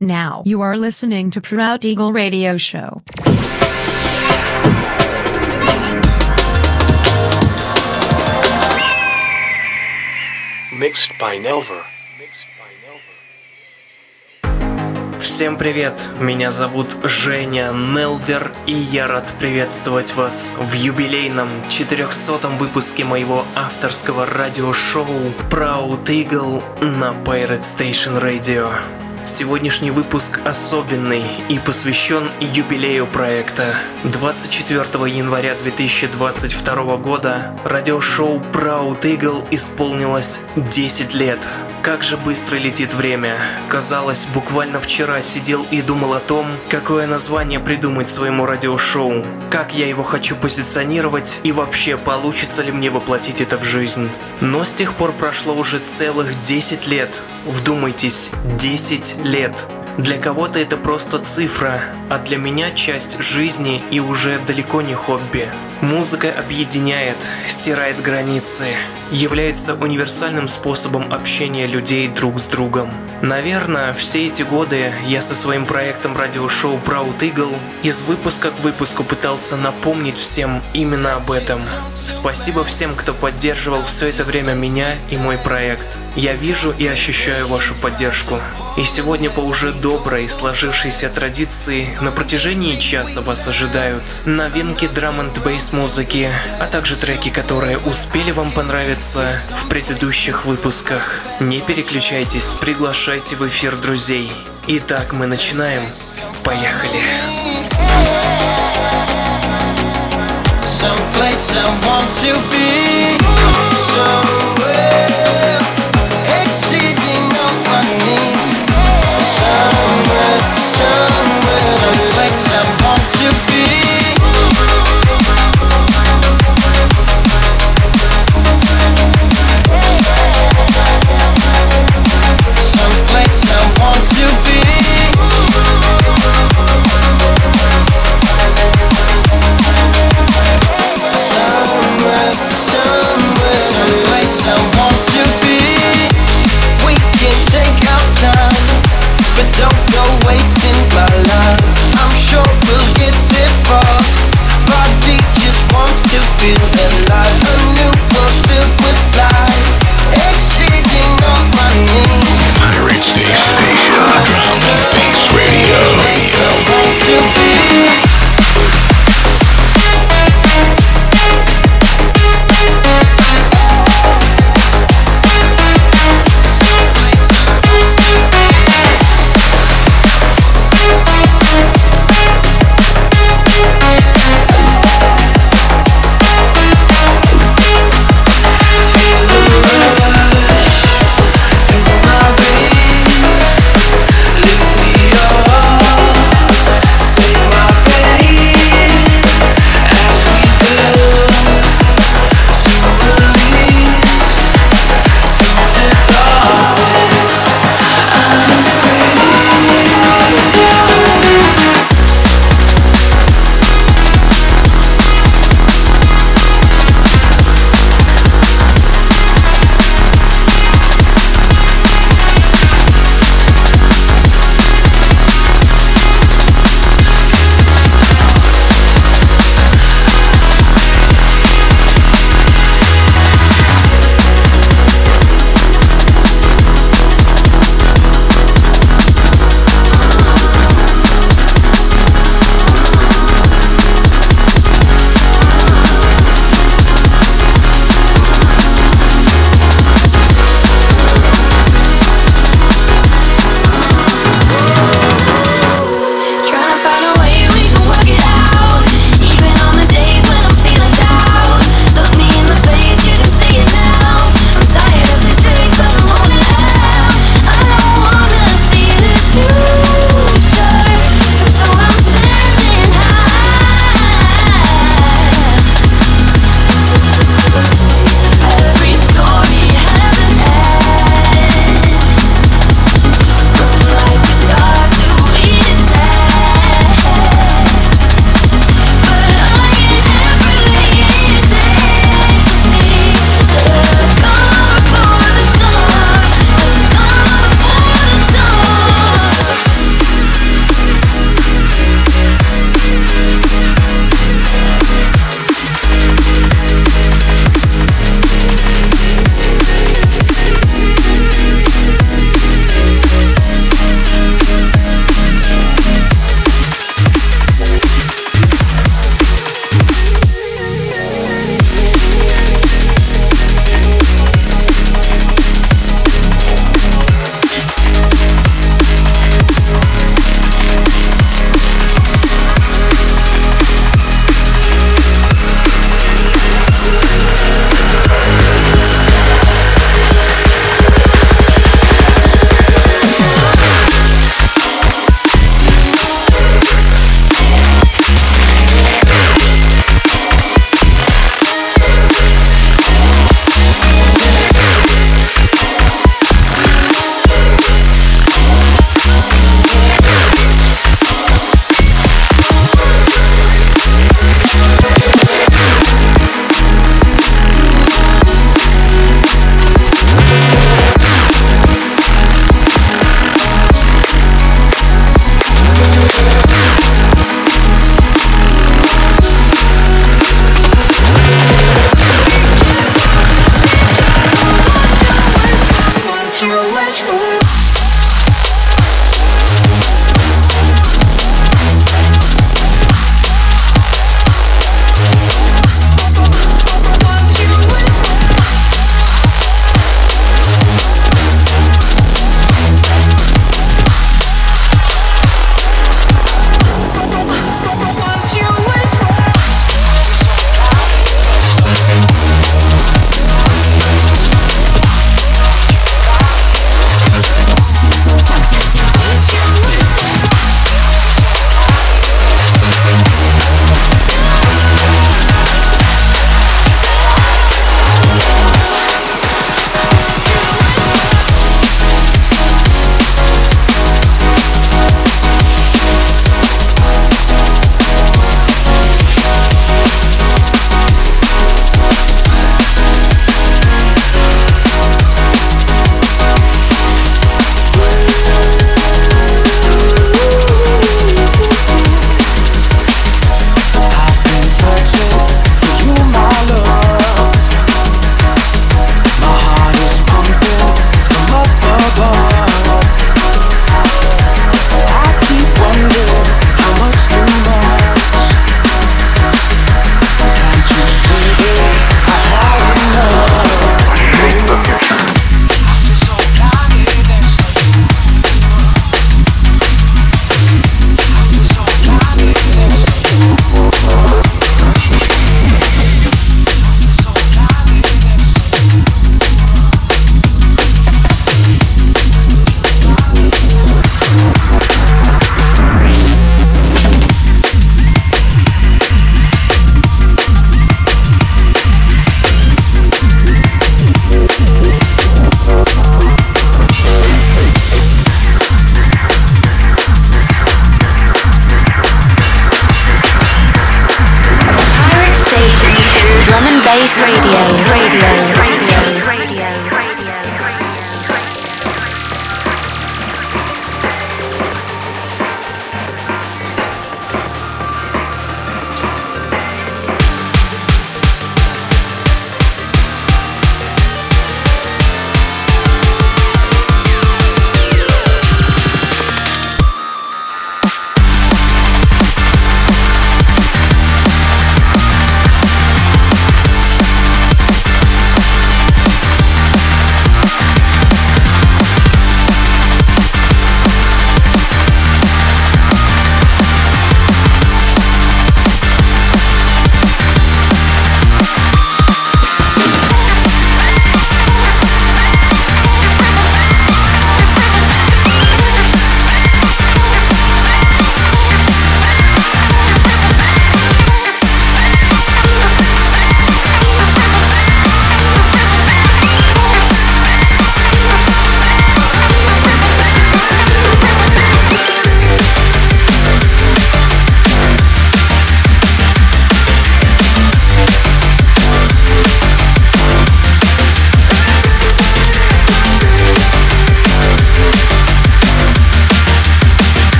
Now you are listening to Proud Eagle Radio Show. Mixed by Nelver. Всем привет! Меня зовут Женя Нелвер, и я рад приветствовать вас в юбилейном 400-м выпуске моего авторского радиошоу Proud Eagle на Pirate Station Radio. Сегодняшний выпуск особенный и посвящен юбилею проекта. 24 января 2022 года радиошоу Proud Eagle исполнилось 10 лет. Как же быстро летит время. Казалось, буквально вчера сидел и думал о том, какое название придумать своему радиошоу, как я его хочу позиционировать и вообще получится ли мне воплотить это в жизнь. Но с тех пор прошло уже целых 10 лет. Вдумайтесь, 10 лет. Для кого-то это просто цифра, а для меня часть жизни и уже далеко не хобби. Музыка объединяет, стирает границы, является универсальным способом общения людей друг с другом. Наверное, все эти годы я со своим проектом радиошоу Proud Eagle из выпуска к выпуску пытался напомнить всем именно об этом. Спасибо всем, кто поддерживал все это время меня и мой проект. Я вижу и ощущаю вашу поддержку. И сегодня по уже доброй сложившейся традиции на протяжении часа вас ожидают новинки драм н бейс музыки, а также треки, которые успели вам понравиться в предыдущих выпусках. Не переключайтесь, приглашайте в эфир друзей. Итак, мы начинаем. Поехали. Someplace I want to be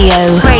Radio,